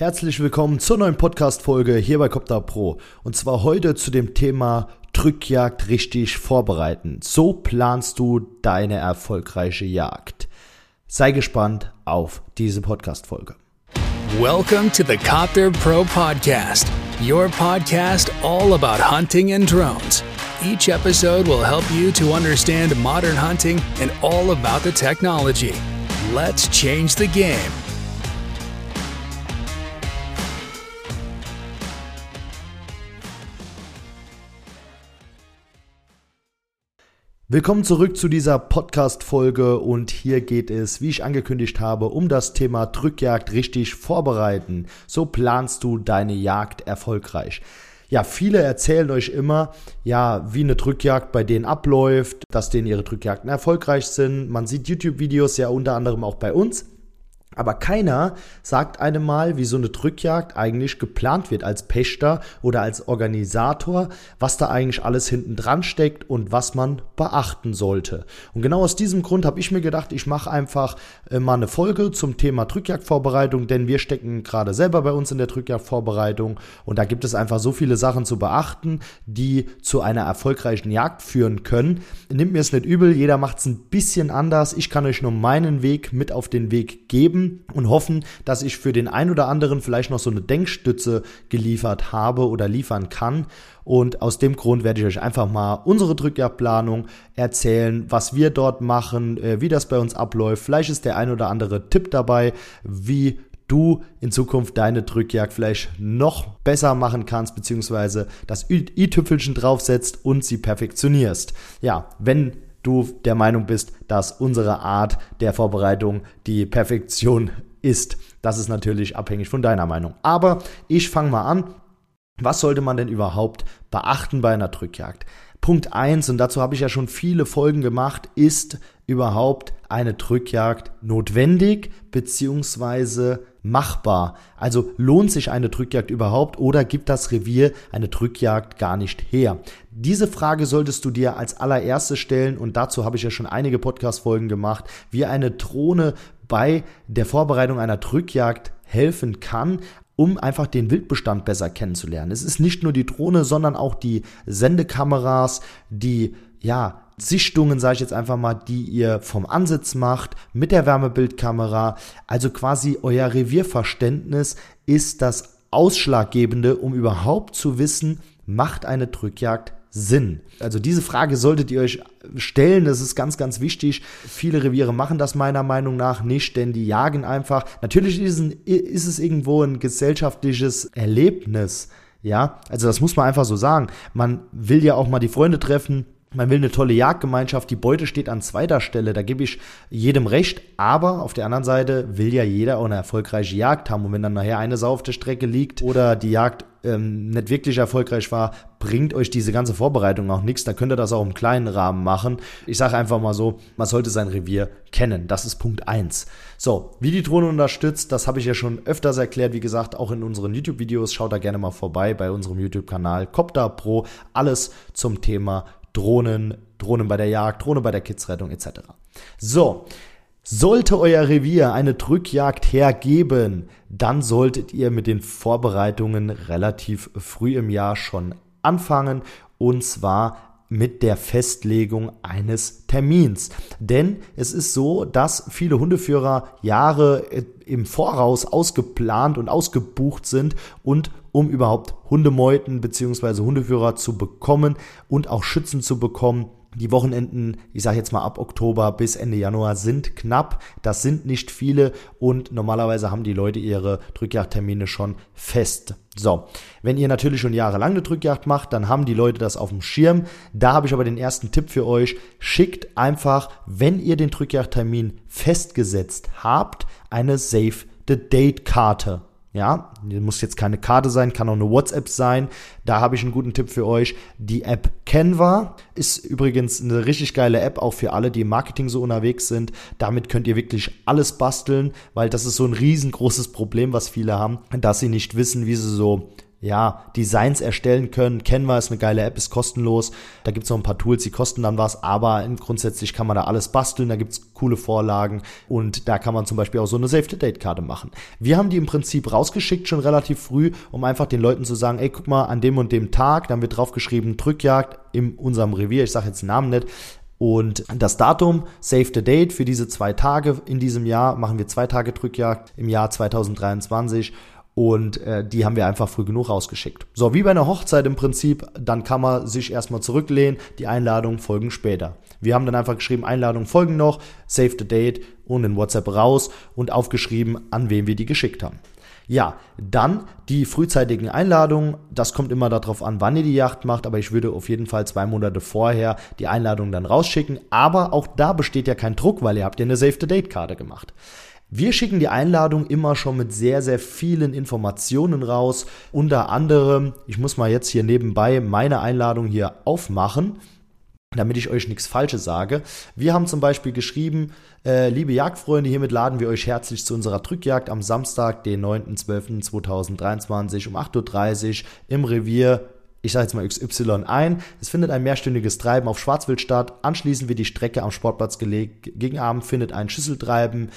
Herzlich willkommen zur neuen Podcast-Folge hier bei Copter Pro. Und zwar heute zu dem Thema Drückjagd richtig vorbereiten. So planst du deine erfolgreiche Jagd. Sei gespannt auf diese Podcast-Folge. Welcome to the Copter Pro Podcast, your podcast all about hunting and drones. Each episode will help you to understand modern hunting and all about the technology. Let's change the game. Willkommen zurück zu dieser Podcast-Folge und hier geht es, wie ich angekündigt habe, um das Thema Drückjagd richtig vorbereiten. So planst du deine Jagd erfolgreich. Ja, viele erzählen euch immer, ja, wie eine Drückjagd bei denen abläuft, dass denen ihre Drückjagden erfolgreich sind. Man sieht YouTube-Videos ja unter anderem auch bei uns. Aber keiner sagt einem mal, wie so eine Drückjagd eigentlich geplant wird als Pächter oder als Organisator, was da eigentlich alles hinten dran steckt und was man beachten sollte. Und genau aus diesem Grund habe ich mir gedacht, ich mache einfach äh, mal eine Folge zum Thema Drückjagdvorbereitung, denn wir stecken gerade selber bei uns in der Drückjagdvorbereitung und da gibt es einfach so viele Sachen zu beachten, die zu einer erfolgreichen Jagd führen können. Nimmt mir es nicht übel, jeder macht es ein bisschen anders. Ich kann euch nur meinen Weg mit auf den Weg geben geben und hoffen, dass ich für den einen oder anderen vielleicht noch so eine Denkstütze geliefert habe oder liefern kann. Und aus dem Grund werde ich euch einfach mal unsere Drückjagdplanung erzählen, was wir dort machen, äh, wie das bei uns abläuft. Vielleicht ist der ein oder andere Tipp dabei, wie du in Zukunft deine Drückjagd vielleicht noch besser machen kannst, beziehungsweise das i-Tüpfelchen draufsetzt und sie perfektionierst. Ja, wenn du der Meinung bist, dass unsere Art der Vorbereitung die Perfektion ist. Das ist natürlich abhängig von deiner Meinung. Aber ich fange mal an. Was sollte man denn überhaupt beachten bei einer Drückjagd? Punkt eins und dazu habe ich ja schon viele Folgen gemacht, ist überhaupt eine Drückjagd notwendig beziehungsweise machbar? Also lohnt sich eine Drückjagd überhaupt oder gibt das Revier eine Drückjagd gar nicht her? Diese Frage solltest du dir als allererstes stellen und dazu habe ich ja schon einige Podcast-Folgen gemacht, wie eine Drohne bei der Vorbereitung einer Drückjagd helfen kann, um einfach den Wildbestand besser kennenzulernen. Es ist nicht nur die Drohne, sondern auch die Sendekameras, die ja Sichtungen, sage ich jetzt einfach mal, die ihr vom Ansitz macht mit der Wärmebildkamera. Also quasi euer Revierverständnis ist das Ausschlaggebende, um überhaupt zu wissen, macht eine Drückjagd Sinn? Also diese Frage solltet ihr euch stellen, das ist ganz, ganz wichtig. Viele Reviere machen das meiner Meinung nach nicht, denn die jagen einfach. Natürlich ist es, ist es irgendwo ein gesellschaftliches Erlebnis. Ja, also das muss man einfach so sagen. Man will ja auch mal die Freunde treffen, man will eine tolle Jagdgemeinschaft, die Beute steht an zweiter Stelle, da gebe ich jedem recht, aber auf der anderen Seite will ja jeder auch eine erfolgreiche Jagd haben. Und wenn dann nachher eine Sau auf der Strecke liegt oder die Jagd ähm, nicht wirklich erfolgreich war, bringt euch diese ganze Vorbereitung auch nichts, dann könnt ihr das auch im kleinen Rahmen machen. Ich sage einfach mal so, man sollte sein Revier kennen, das ist Punkt eins. So, wie die Drohne unterstützt, das habe ich ja schon öfters erklärt, wie gesagt, auch in unseren YouTube-Videos, schaut da gerne mal vorbei bei unserem YouTube-Kanal Copter Pro, alles zum Thema Drohnen, Drohnen bei der Jagd, Drohne bei der Kidsrettung etc. So, sollte euer Revier eine Drückjagd hergeben, dann solltet ihr mit den Vorbereitungen relativ früh im Jahr schon anfangen und zwar mit der Festlegung eines Termins. Denn es ist so, dass viele Hundeführer Jahre im Voraus ausgeplant und ausgebucht sind und um überhaupt Hundemeuten bzw. Hundeführer zu bekommen und auch Schützen zu bekommen, die Wochenenden, ich sage jetzt mal ab Oktober bis Ende Januar, sind knapp. Das sind nicht viele und normalerweise haben die Leute ihre Drückjagdtermine schon fest. So, wenn ihr natürlich schon jahrelang eine Drückjagd macht, dann haben die Leute das auf dem Schirm. Da habe ich aber den ersten Tipp für euch. Schickt einfach, wenn ihr den Drückjagdtermin festgesetzt habt, eine Save the Date Karte. Ja, muss jetzt keine Karte sein, kann auch eine WhatsApp sein. Da habe ich einen guten Tipp für euch. Die App Canva ist übrigens eine richtig geile App, auch für alle, die im Marketing so unterwegs sind. Damit könnt ihr wirklich alles basteln, weil das ist so ein riesengroßes Problem, was viele haben, dass sie nicht wissen, wie sie so ja, Designs erstellen können. Canva ist eine geile App, ist kostenlos. Da gibt's noch ein paar Tools, die kosten dann was, aber grundsätzlich kann man da alles basteln, da gibt's coole Vorlagen und da kann man zum Beispiel auch so eine Save-the-Date-Karte machen. Wir haben die im Prinzip rausgeschickt, schon relativ früh, um einfach den Leuten zu sagen, ey, guck mal, an dem und dem Tag, dann wird draufgeschrieben, Drückjagd in unserem Revier, ich sage jetzt den Namen nicht, und das Datum, Save the Date für diese zwei Tage in diesem Jahr, machen wir zwei Tage Drückjagd im Jahr 2023 und äh, die haben wir einfach früh genug rausgeschickt. So, wie bei einer Hochzeit im Prinzip, dann kann man sich erstmal zurücklehnen, die Einladungen folgen später. Wir haben dann einfach geschrieben, Einladungen folgen noch, save the date und in WhatsApp raus und aufgeschrieben, an wen wir die geschickt haben. Ja, dann die frühzeitigen Einladungen. Das kommt immer darauf an, wann ihr die Yacht macht, aber ich würde auf jeden Fall zwei Monate vorher die Einladung dann rausschicken. Aber auch da besteht ja kein Druck, weil ihr habt ja eine Save-the-Date-Karte gemacht. Wir schicken die Einladung immer schon mit sehr, sehr vielen Informationen raus. Unter anderem, ich muss mal jetzt hier nebenbei meine Einladung hier aufmachen, damit ich euch nichts Falsches sage. Wir haben zum Beispiel geschrieben, äh, liebe Jagdfreunde, hiermit laden wir euch herzlich zu unserer Drückjagd am Samstag, den 9.12.2023 um 8.30 Uhr im Revier ich sage jetzt mal XY ein. Es findet ein mehrstündiges Treiben auf Schwarzwild statt. Anschließend wird die Strecke am Sportplatz gelegt. Gegen Abend findet ein Schüsseltreiben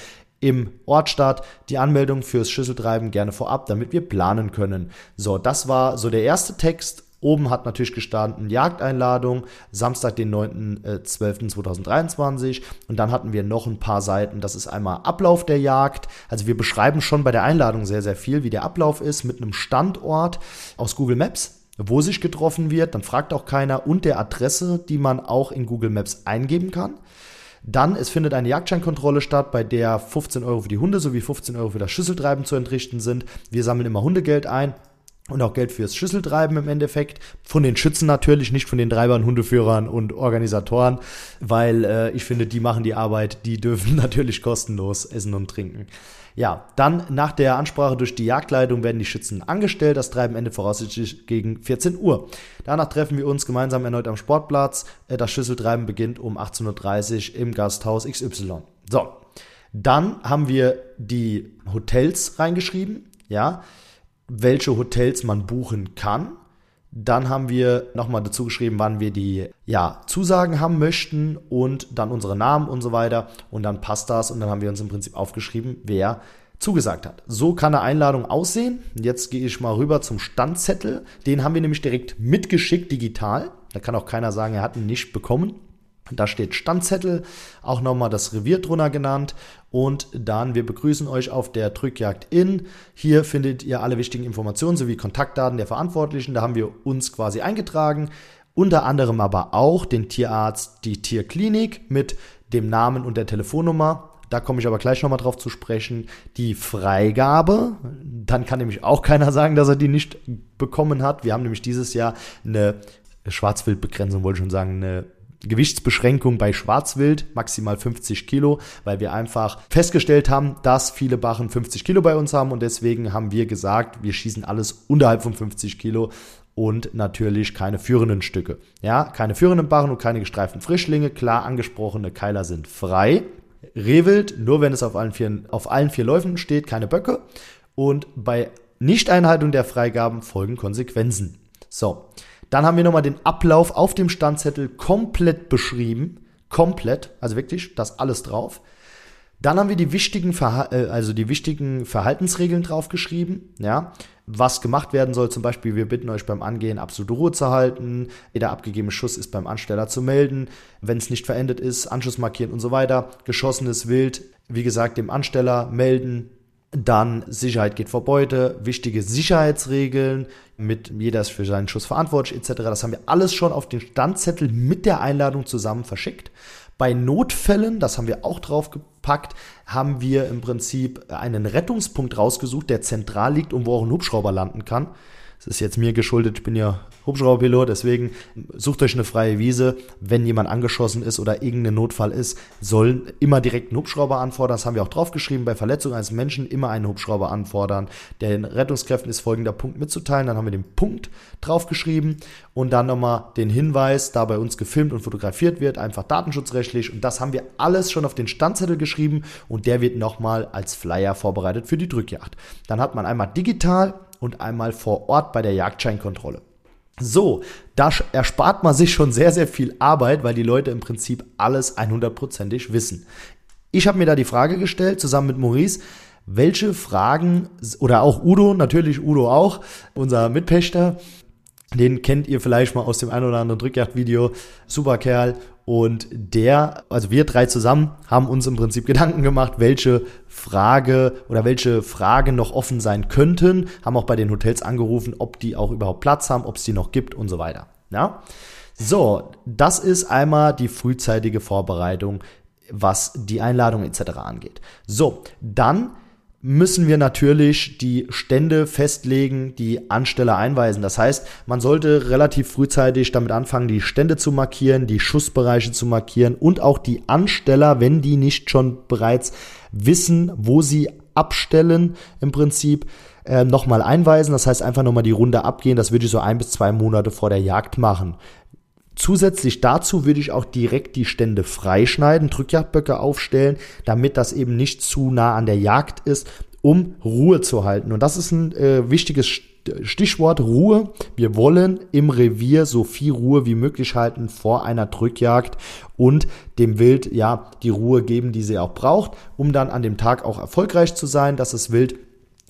im Ort statt. Die Anmeldung fürs Schüsseltreiben gerne vorab, damit wir planen können. So, das war so der erste Text. Oben hat natürlich gestanden Jagdeinladung, Samstag, den 9.12.2023. Und dann hatten wir noch ein paar Seiten. Das ist einmal Ablauf der Jagd. Also wir beschreiben schon bei der Einladung sehr, sehr viel, wie der Ablauf ist mit einem Standort aus Google Maps wo sich getroffen wird, dann fragt auch keiner und der Adresse, die man auch in Google Maps eingeben kann. Dann, es findet eine Jagdscheinkontrolle statt, bei der 15 Euro für die Hunde sowie 15 Euro für das Schüsseltreiben zu entrichten sind. Wir sammeln immer Hundegeld ein und auch Geld fürs Schüsseltreiben im Endeffekt. Von den Schützen natürlich, nicht von den Treibern, Hundeführern und Organisatoren, weil äh, ich finde, die machen die Arbeit, die dürfen natürlich kostenlos essen und trinken. Ja, dann nach der Ansprache durch die Jagdleitung werden die Schützen angestellt. Das Treiben endet voraussichtlich gegen 14 Uhr. Danach treffen wir uns gemeinsam erneut am Sportplatz. Äh, das Schüsseltreiben beginnt um 18.30 Uhr im Gasthaus XY. So, dann haben wir die Hotels reingeschrieben, ja, welche Hotels man buchen kann. Dann haben wir nochmal dazu geschrieben, wann wir die ja, Zusagen haben möchten und dann unsere Namen und so weiter. Und dann passt das und dann haben wir uns im Prinzip aufgeschrieben, wer zugesagt hat. So kann eine Einladung aussehen. Jetzt gehe ich mal rüber zum Standzettel. Den haben wir nämlich direkt mitgeschickt digital. Da kann auch keiner sagen, er hat ihn nicht bekommen. Da steht Standzettel, auch nochmal das Revier drunter genannt. Und dann, wir begrüßen euch auf der Drückjagd in. Hier findet ihr alle wichtigen Informationen sowie Kontaktdaten der Verantwortlichen. Da haben wir uns quasi eingetragen. Unter anderem aber auch den Tierarzt, die Tierklinik mit dem Namen und der Telefonnummer. Da komme ich aber gleich nochmal drauf zu sprechen. Die Freigabe, dann kann nämlich auch keiner sagen, dass er die nicht bekommen hat. Wir haben nämlich dieses Jahr eine Schwarzwildbegrenzung, wollte ich schon sagen, eine Gewichtsbeschränkung bei Schwarzwild, maximal 50 Kilo, weil wir einfach festgestellt haben, dass viele Bachen 50 Kilo bei uns haben und deswegen haben wir gesagt, wir schießen alles unterhalb von 50 Kilo und natürlich keine führenden Stücke. Ja, keine führenden Barren und keine gestreiften Frischlinge. Klar angesprochene Keiler sind frei. Rehwild, nur wenn es auf allen vier, auf allen vier Läufen steht, keine Böcke. Und bei Nichteinhaltung der Freigaben folgen Konsequenzen. So, dann haben wir nochmal den Ablauf auf dem Standzettel komplett beschrieben. Komplett, also wirklich, das alles drauf. Dann haben wir die wichtigen, Verha äh, also die wichtigen Verhaltensregeln draufgeschrieben, ja, was gemacht werden soll. Zum Beispiel, wir bitten euch beim Angehen absolute Ruhe zu halten. Jeder abgegebene Schuss ist beim Ansteller zu melden. Wenn es nicht verendet ist, Anschluss markieren und so weiter. Geschossenes Wild, wie gesagt, dem Ansteller melden, dann Sicherheit geht vor Beute, wichtige Sicherheitsregeln, mit jeder ist für seinen Schuss verantwortlich etc. Das haben wir alles schon auf den Standzettel mit der Einladung zusammen verschickt. Bei Notfällen, das haben wir auch draufgepackt, haben wir im Prinzip einen Rettungspunkt rausgesucht, der zentral liegt und wo auch ein Hubschrauber landen kann. Das ist jetzt mir geschuldet, ich bin ja Hubschrauberpilot, deswegen sucht euch eine freie Wiese. Wenn jemand angeschossen ist oder irgendein Notfall ist, sollen immer direkt einen Hubschrauber anfordern. Das haben wir auch draufgeschrieben. Bei Verletzung eines Menschen immer einen Hubschrauber anfordern. Den Rettungskräften ist folgender Punkt mitzuteilen. Dann haben wir den Punkt draufgeschrieben und dann nochmal den Hinweis, da bei uns gefilmt und fotografiert wird, einfach datenschutzrechtlich. Und das haben wir alles schon auf den Standzettel geschrieben und der wird nochmal als Flyer vorbereitet für die Drückjagd. Dann hat man einmal digital und einmal vor Ort bei der Jagdscheinkontrolle. So, da erspart man sich schon sehr, sehr viel Arbeit, weil die Leute im Prinzip alles 100%ig wissen. Ich habe mir da die Frage gestellt, zusammen mit Maurice, welche Fragen, oder auch Udo, natürlich Udo auch, unser Mitpächter, den kennt ihr vielleicht mal aus dem ein oder anderen Drückjagd-Video. Super Kerl. Und der, also wir drei zusammen, haben uns im Prinzip Gedanken gemacht, welche Frage oder welche Fragen noch offen sein könnten. Haben auch bei den Hotels angerufen, ob die auch überhaupt Platz haben, ob es die noch gibt und so weiter. Ja? So, das ist einmal die frühzeitige Vorbereitung, was die Einladung etc. angeht. So, dann müssen wir natürlich die Stände festlegen, die Ansteller einweisen. Das heißt, man sollte relativ frühzeitig damit anfangen, die Stände zu markieren, die Schussbereiche zu markieren und auch die Ansteller, wenn die nicht schon bereits wissen, wo sie abstellen, im Prinzip äh, nochmal einweisen. Das heißt, einfach nochmal die Runde abgehen. Das würde ich so ein bis zwei Monate vor der Jagd machen. Zusätzlich dazu würde ich auch direkt die Stände freischneiden, Drückjagdböcke aufstellen, damit das eben nicht zu nah an der Jagd ist, um Ruhe zu halten. Und das ist ein äh, wichtiges Stichwort Ruhe. Wir wollen im Revier so viel Ruhe wie möglich halten vor einer Drückjagd und dem Wild ja die Ruhe geben, die sie auch braucht, um dann an dem Tag auch erfolgreich zu sein, dass das Wild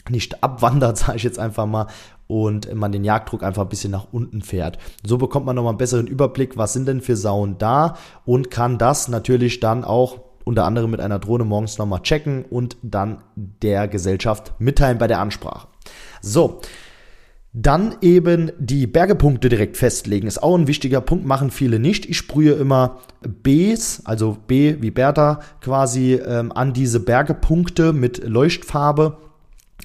nicht abwandert, sage ich jetzt einfach mal, und man den Jagddruck einfach ein bisschen nach unten fährt. So bekommt man nochmal einen besseren Überblick, was sind denn für Sauen da und kann das natürlich dann auch unter anderem mit einer Drohne morgens nochmal checken und dann der Gesellschaft mitteilen bei der Ansprache. So. Dann eben die Bergepunkte direkt festlegen. Ist auch ein wichtiger Punkt, machen viele nicht. Ich sprühe immer Bs, also B wie Bertha, quasi ähm, an diese Bergepunkte mit Leuchtfarbe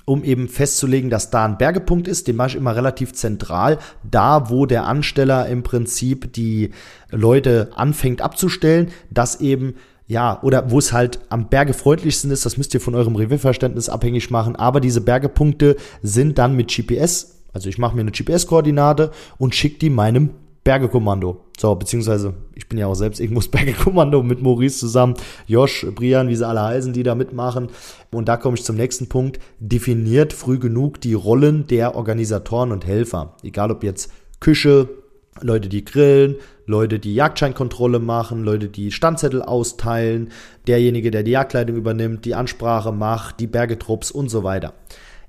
um eben festzulegen, dass da ein Bergepunkt ist. Den mache ich immer relativ zentral, da wo der Ansteller im Prinzip die Leute anfängt abzustellen, dass eben ja, oder wo es halt am bergefreundlichsten ist, das müsst ihr von eurem Revierverständnis abhängig machen, aber diese Bergepunkte sind dann mit GPS, also ich mache mir eine GPS-Koordinate und schicke die meinem Bergekommando. So, beziehungsweise ich bin ja auch selbst irgendwo das Bergekommando mit Maurice zusammen, Josh, Brian, wie sie alle heißen, die da mitmachen. Und da komme ich zum nächsten Punkt. Definiert früh genug die Rollen der Organisatoren und Helfer. Egal ob jetzt Küche, Leute, die grillen, Leute, die Jagdscheinkontrolle machen, Leute, die Standzettel austeilen, derjenige, der die Jagdleitung übernimmt, die Ansprache macht, die Bergetrupps und so weiter.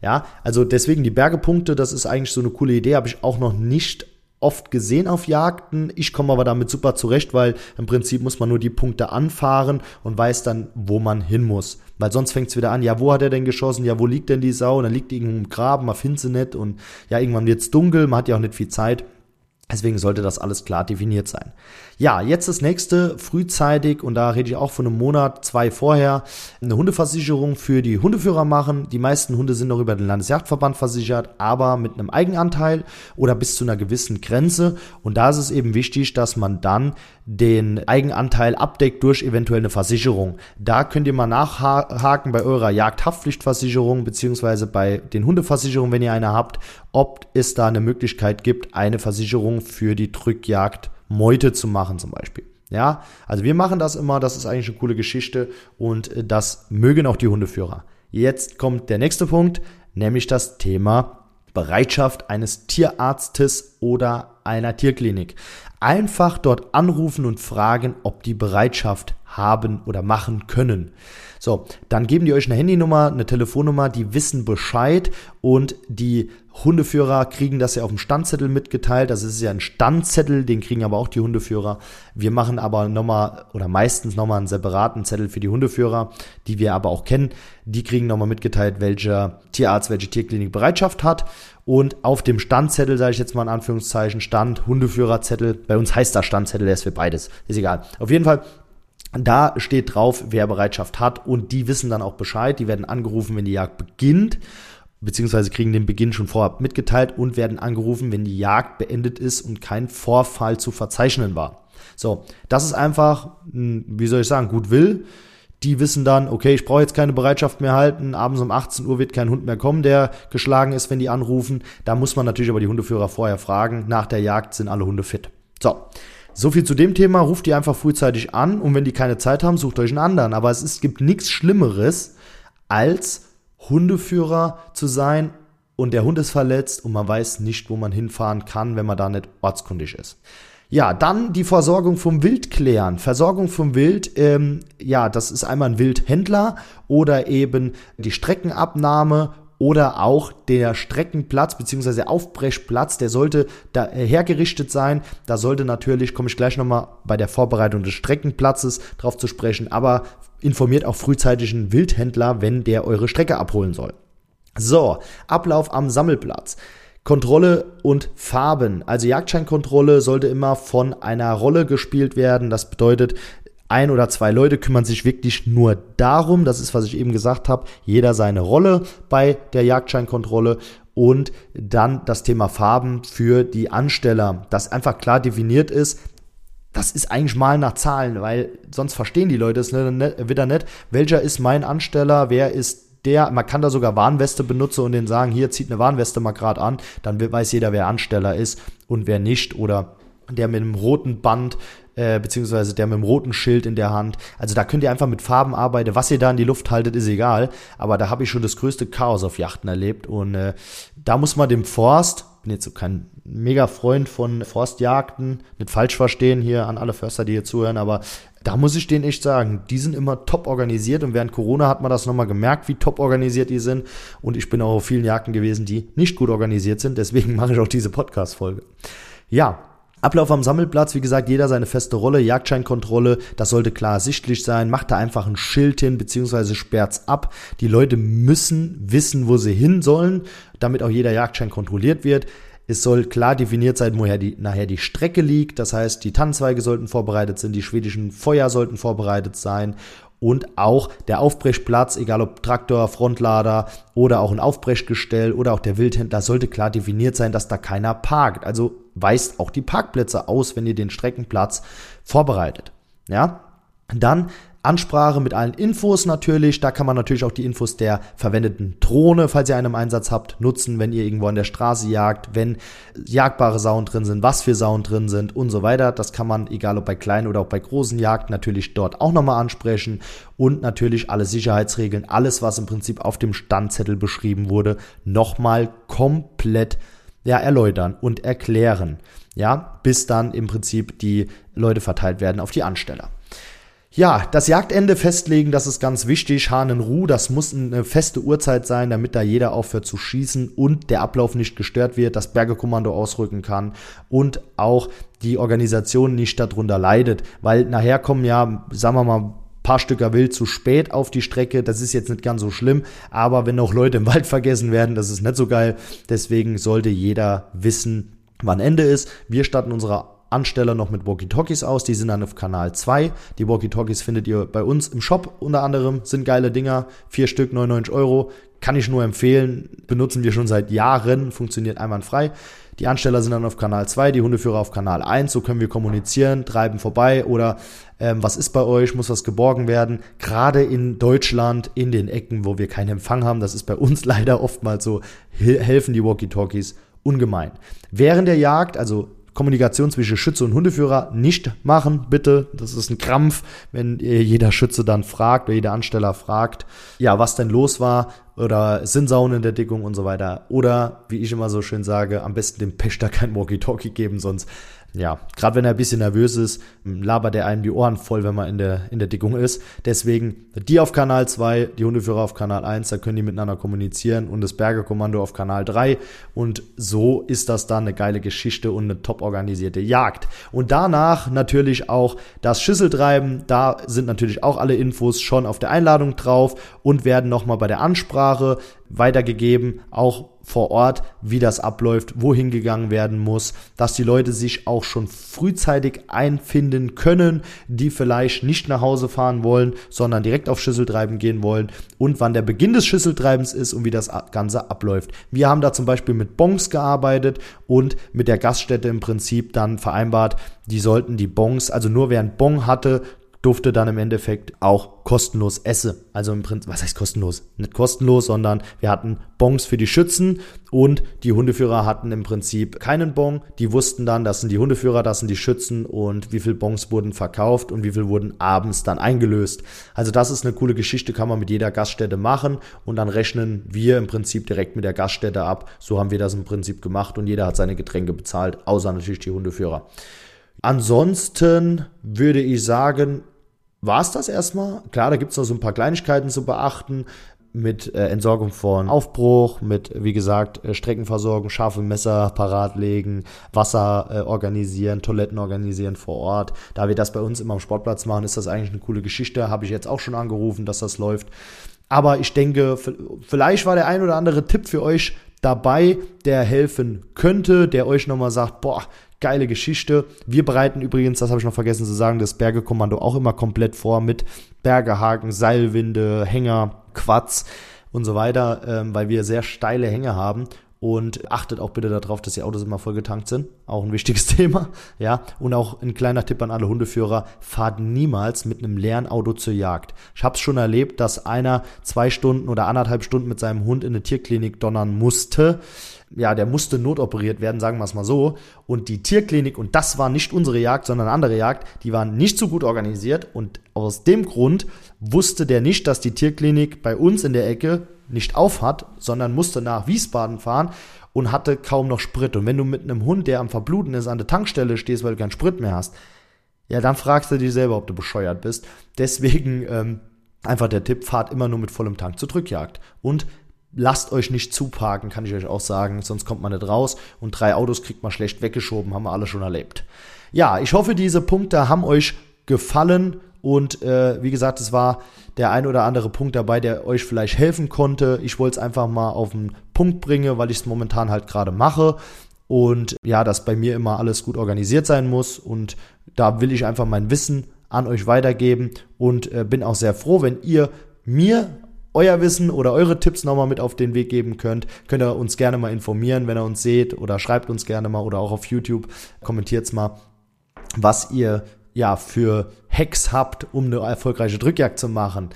Ja, also deswegen die Bergepunkte, das ist eigentlich so eine coole Idee, habe ich auch noch nicht oft gesehen auf Jagden. Ich komme aber damit super zurecht, weil im Prinzip muss man nur die Punkte anfahren und weiß dann, wo man hin muss. Weil sonst fängt es wieder an, ja, wo hat er denn geschossen? Ja, wo liegt denn die Sau? Und dann liegt die irgendwo im Graben, man findet sie nicht und ja, irgendwann wird es dunkel, man hat ja auch nicht viel Zeit. Deswegen sollte das alles klar definiert sein. Ja, jetzt das nächste, frühzeitig, und da rede ich auch von einem Monat, zwei vorher, eine Hundeversicherung für die Hundeführer machen. Die meisten Hunde sind noch über den Landesjagdverband versichert, aber mit einem Eigenanteil oder bis zu einer gewissen Grenze. Und da ist es eben wichtig, dass man dann den Eigenanteil abdeckt durch eventuell eine Versicherung. Da könnt ihr mal nachhaken bei eurer Jagdhaftpflichtversicherung beziehungsweise bei den Hundeversicherungen, wenn ihr eine habt, ob es da eine Möglichkeit gibt, eine Versicherung für die Drückjagd Meute zu machen zum Beispiel. Ja, also wir machen das immer, das ist eigentlich eine coole Geschichte und äh, das mögen auch die Hundeführer. Jetzt kommt der nächste Punkt, nämlich das Thema Bereitschaft eines Tierarztes oder einer Tierklinik. Einfach dort anrufen und fragen, ob die Bereitschaft haben oder machen können. So, dann geben die euch eine Handynummer, eine Telefonnummer, die wissen Bescheid und die Hundeführer kriegen das ja auf dem Standzettel mitgeteilt. Das ist ja ein Standzettel, den kriegen aber auch die Hundeführer. Wir machen aber nochmal oder meistens nochmal einen separaten Zettel für die Hundeführer, die wir aber auch kennen. Die kriegen nochmal mitgeteilt, welcher Tierarzt, welche Tierklinik Bereitschaft hat. Und auf dem Standzettel, sage ich jetzt mal in Anführungszeichen, Stand, Hundeführerzettel. Bei uns heißt das Standzettel, der ist für beides. Ist egal. Auf jeden Fall da steht drauf, wer Bereitschaft hat und die wissen dann auch Bescheid. Die werden angerufen, wenn die Jagd beginnt beziehungsweise kriegen den Beginn schon vorab mitgeteilt und werden angerufen, wenn die Jagd beendet ist und kein Vorfall zu verzeichnen war. So, das ist einfach, wie soll ich sagen, gut will. Die wissen dann, okay, ich brauche jetzt keine Bereitschaft mehr halten. Abends um 18 Uhr wird kein Hund mehr kommen, der geschlagen ist, wenn die anrufen. Da muss man natürlich aber die Hundeführer vorher fragen. Nach der Jagd sind alle Hunde fit. So. So viel zu dem Thema. Ruft die einfach frühzeitig an und wenn die keine Zeit haben, sucht euch einen anderen. Aber es ist, gibt nichts Schlimmeres als Hundeführer zu sein und der Hund ist verletzt und man weiß nicht, wo man hinfahren kann, wenn man da nicht ortskundig ist. Ja, dann die Versorgung vom Wild klären. Versorgung vom Wild, ähm, ja, das ist einmal ein Wildhändler oder eben die Streckenabnahme oder auch der Streckenplatz bzw. Aufbrechplatz, der sollte da hergerichtet sein. Da sollte natürlich, komme ich gleich nochmal bei der Vorbereitung des Streckenplatzes drauf zu sprechen, aber informiert auch frühzeitig einen Wildhändler, wenn der eure Strecke abholen soll. So, Ablauf am Sammelplatz. Kontrolle und Farben. Also Jagdscheinkontrolle sollte immer von einer Rolle gespielt werden. Das bedeutet, ein oder zwei Leute kümmern sich wirklich nur darum, das ist, was ich eben gesagt habe, jeder seine Rolle bei der Jagdscheinkontrolle und dann das Thema Farben für die Ansteller, das einfach klar definiert ist. Das ist eigentlich mal nach Zahlen, weil sonst verstehen die Leute es wieder nicht. Welcher ist mein Ansteller? Wer ist der, man kann da sogar Warnweste benutzen und den sagen, hier zieht eine Warnweste mal gerade an, dann weiß jeder, wer Ansteller ist und wer nicht oder der mit einem roten Band äh, beziehungsweise der mit dem roten Schild in der Hand. Also da könnt ihr einfach mit Farben arbeiten. Was ihr da in die Luft haltet, ist egal. Aber da habe ich schon das größte Chaos auf Yachten erlebt. Und äh, da muss man dem Forst, bin jetzt so kein mega Freund von Forstjagden, nicht falsch verstehen hier an alle Förster, die hier zuhören, aber da muss ich denen echt sagen, die sind immer top organisiert und während Corona hat man das nochmal gemerkt, wie top organisiert die sind. Und ich bin auch auf vielen Jagden gewesen, die nicht gut organisiert sind. Deswegen mache ich auch diese Podcast-Folge. Ja, Ablauf am Sammelplatz, wie gesagt, jeder seine feste Rolle, Jagdscheinkontrolle, das sollte klar ersichtlich sein. Macht da einfach ein Schild hin, beziehungsweise sperrt's ab. Die Leute müssen wissen, wo sie hin sollen, damit auch jeder Jagdschein kontrolliert wird. Es soll klar definiert sein, woher die, nachher die Strecke liegt. Das heißt, die Tannenzweige sollten vorbereitet sein, die schwedischen Feuer sollten vorbereitet sein und auch der Aufbrechplatz, egal ob Traktor, Frontlader oder auch ein Aufbrechgestell oder auch der Wildhändler, sollte klar definiert sein, dass da keiner parkt. Also weist auch die Parkplätze aus, wenn ihr den Streckenplatz vorbereitet. Ja, dann Ansprache mit allen Infos natürlich. Da kann man natürlich auch die Infos der verwendeten Drohne, falls ihr einen im Einsatz habt, nutzen, wenn ihr irgendwo an der Straße jagt, wenn jagbare Sauen drin sind, was für Sauen drin sind und so weiter. Das kann man, egal ob bei kleinen oder auch bei großen Jagden, natürlich dort auch nochmal ansprechen. Und natürlich alle Sicherheitsregeln, alles, was im Prinzip auf dem Standzettel beschrieben wurde, nochmal komplett ja, erläutern und erklären. Ja, bis dann im Prinzip die Leute verteilt werden auf die Ansteller. Ja, das Jagdende festlegen, das ist ganz wichtig. Hahn in Ruhe, das muss eine feste Uhrzeit sein, damit da jeder aufhört zu schießen und der Ablauf nicht gestört wird, das Bergekommando ausrücken kann und auch die Organisation nicht darunter leidet, weil nachher kommen ja, sagen wir mal, paar Stücker Wild zu spät auf die Strecke. Das ist jetzt nicht ganz so schlimm, aber wenn auch Leute im Wald vergessen werden, das ist nicht so geil. Deswegen sollte jeder wissen, wann Ende ist. Wir starten unsere Ansteller noch mit Walkie-Talkies aus. Die sind dann auf Kanal 2. Die Walkie-Talkies findet ihr bei uns im Shop unter anderem. Sind geile Dinger. Vier Stück, 99 Euro. Kann ich nur empfehlen. Benutzen wir schon seit Jahren. Funktioniert einwandfrei. Die Ansteller sind dann auf Kanal 2, die Hundeführer auf Kanal 1. So können wir kommunizieren, treiben vorbei oder ähm, was ist bei euch, muss was geborgen werden. Gerade in Deutschland, in den Ecken, wo wir keinen Empfang haben, das ist bei uns leider oftmals so, helfen die Walkie-Talkies ungemein. Während der Jagd, also Kommunikation zwischen Schütze und Hundeführer nicht machen, bitte. Das ist ein Krampf, wenn jeder Schütze dann fragt oder jeder Ansteller fragt, ja, was denn los war oder sind Saunen in der Dickung und so weiter. Oder, wie ich immer so schön sage, am besten dem Pächter kein Walkie-Talkie geben, sonst ja, gerade wenn er ein bisschen nervös ist, labert er einem die Ohren voll, wenn man in der, in der Dickung ist. Deswegen die auf Kanal 2, die Hundeführer auf Kanal 1, da können die miteinander kommunizieren und das Bergekommando auf Kanal 3. Und so ist das dann eine geile Geschichte und eine top organisierte Jagd. Und danach natürlich auch das Schüsseltreiben. Da sind natürlich auch alle Infos schon auf der Einladung drauf und werden nochmal bei der Ansprache weitergegeben, auch vor Ort, wie das abläuft, wohin gegangen werden muss, dass die Leute sich auch schon frühzeitig einfinden können, die vielleicht nicht nach Hause fahren wollen, sondern direkt auf Schüsseltreiben gehen wollen und wann der Beginn des Schüsseltreibens ist und wie das Ganze abläuft. Wir haben da zum Beispiel mit Bongs gearbeitet und mit der Gaststätte im Prinzip dann vereinbart, die sollten die Bongs, also nur wer ein Bon hatte, durfte dann im Endeffekt auch kostenlos essen. Also im Prinzip, was heißt kostenlos? Nicht kostenlos, sondern wir hatten Bons für die Schützen und die Hundeführer hatten im Prinzip keinen Bon. Die wussten dann, das sind die Hundeführer, das sind die Schützen und wie viel Bons wurden verkauft und wie viel wurden abends dann eingelöst. Also das ist eine coole Geschichte, kann man mit jeder Gaststätte machen und dann rechnen wir im Prinzip direkt mit der Gaststätte ab. So haben wir das im Prinzip gemacht und jeder hat seine Getränke bezahlt, außer natürlich die Hundeführer. Ansonsten würde ich sagen, war es das erstmal. Klar, da gibt es noch so ein paar Kleinigkeiten zu beachten mit äh, Entsorgung von Aufbruch, mit, wie gesagt, äh, Streckenversorgung, scharfe Messer parat legen, Wasser äh, organisieren, Toiletten organisieren vor Ort. Da wir das bei uns immer am Sportplatz machen, ist das eigentlich eine coole Geschichte. Habe ich jetzt auch schon angerufen, dass das läuft. Aber ich denke, vielleicht war der ein oder andere Tipp für euch dabei, der helfen könnte, der euch nochmal sagt, boah, geile Geschichte. Wir bereiten übrigens, das habe ich noch vergessen zu sagen, das Bergekommando auch immer komplett vor mit Bergehaken, Seilwinde, Hänger, Quatsch und so weiter, ähm, weil wir sehr steile Hänge haben und achtet auch bitte darauf, dass die Autos immer voll getankt sind. Auch ein wichtiges Thema. Ja, und auch ein kleiner Tipp an alle Hundeführer. Fahrt niemals mit einem leeren Auto zur Jagd. Ich habe es schon erlebt, dass einer zwei Stunden oder anderthalb Stunden mit seinem Hund in eine Tierklinik donnern musste. Ja, der musste notoperiert werden, sagen wir es mal so. Und die Tierklinik, und das war nicht unsere Jagd, sondern eine andere Jagd, die waren nicht so gut organisiert. Und aus dem Grund wusste der nicht, dass die Tierklinik bei uns in der Ecke nicht auf hat, sondern musste nach Wiesbaden fahren und hatte kaum noch Sprit. Und wenn du mit einem Hund, der am Verbluten ist, an der Tankstelle stehst, weil du keinen Sprit mehr hast, ja, dann fragst du dich selber, ob du bescheuert bist. Deswegen ähm, einfach der Tipp, fahrt immer nur mit vollem Tank zur Drückjagd. Und lasst euch nicht zuparken, kann ich euch auch sagen, sonst kommt man nicht raus. Und drei Autos kriegt man schlecht weggeschoben, haben wir alle schon erlebt. Ja, ich hoffe, diese Punkte haben euch gefallen. Und äh, wie gesagt, es war der ein oder andere Punkt dabei, der euch vielleicht helfen konnte. Ich wollte es einfach mal auf den Punkt bringen, weil ich es momentan halt gerade mache. Und ja, dass bei mir immer alles gut organisiert sein muss. Und da will ich einfach mein Wissen an euch weitergeben und äh, bin auch sehr froh, wenn ihr mir euer Wissen oder eure Tipps nochmal mit auf den Weg geben könnt, könnt ihr uns gerne mal informieren, wenn ihr uns seht oder schreibt uns gerne mal oder auch auf YouTube, kommentiert's mal, was ihr ja für Hacks habt, um eine erfolgreiche Drückjagd zu machen.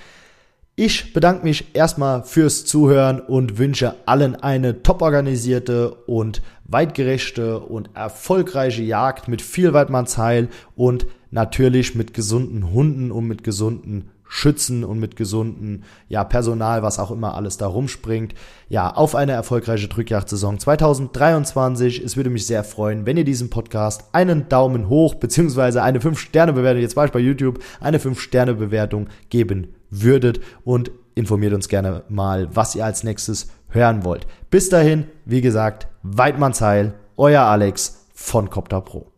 Ich bedanke mich erstmal fürs Zuhören und wünsche allen eine top organisierte und weitgerechte und erfolgreiche Jagd mit viel Weidmannsheil und natürlich mit gesunden Hunden und mit gesunden Schützen und mit gesunden ja, Personal, was auch immer alles da rumspringt. Ja, auf eine erfolgreiche Drückjagdsaison 2023. Es würde mich sehr freuen, wenn ihr diesem Podcast einen Daumen hoch beziehungsweise eine 5-Sterne-Bewertung, jetzt war ich bei YouTube, eine 5-Sterne-Bewertung geben würdet und informiert uns gerne mal, was ihr als nächstes hören wollt. Bis dahin, wie gesagt, Weidmannsheil, euer Alex von Copter Pro.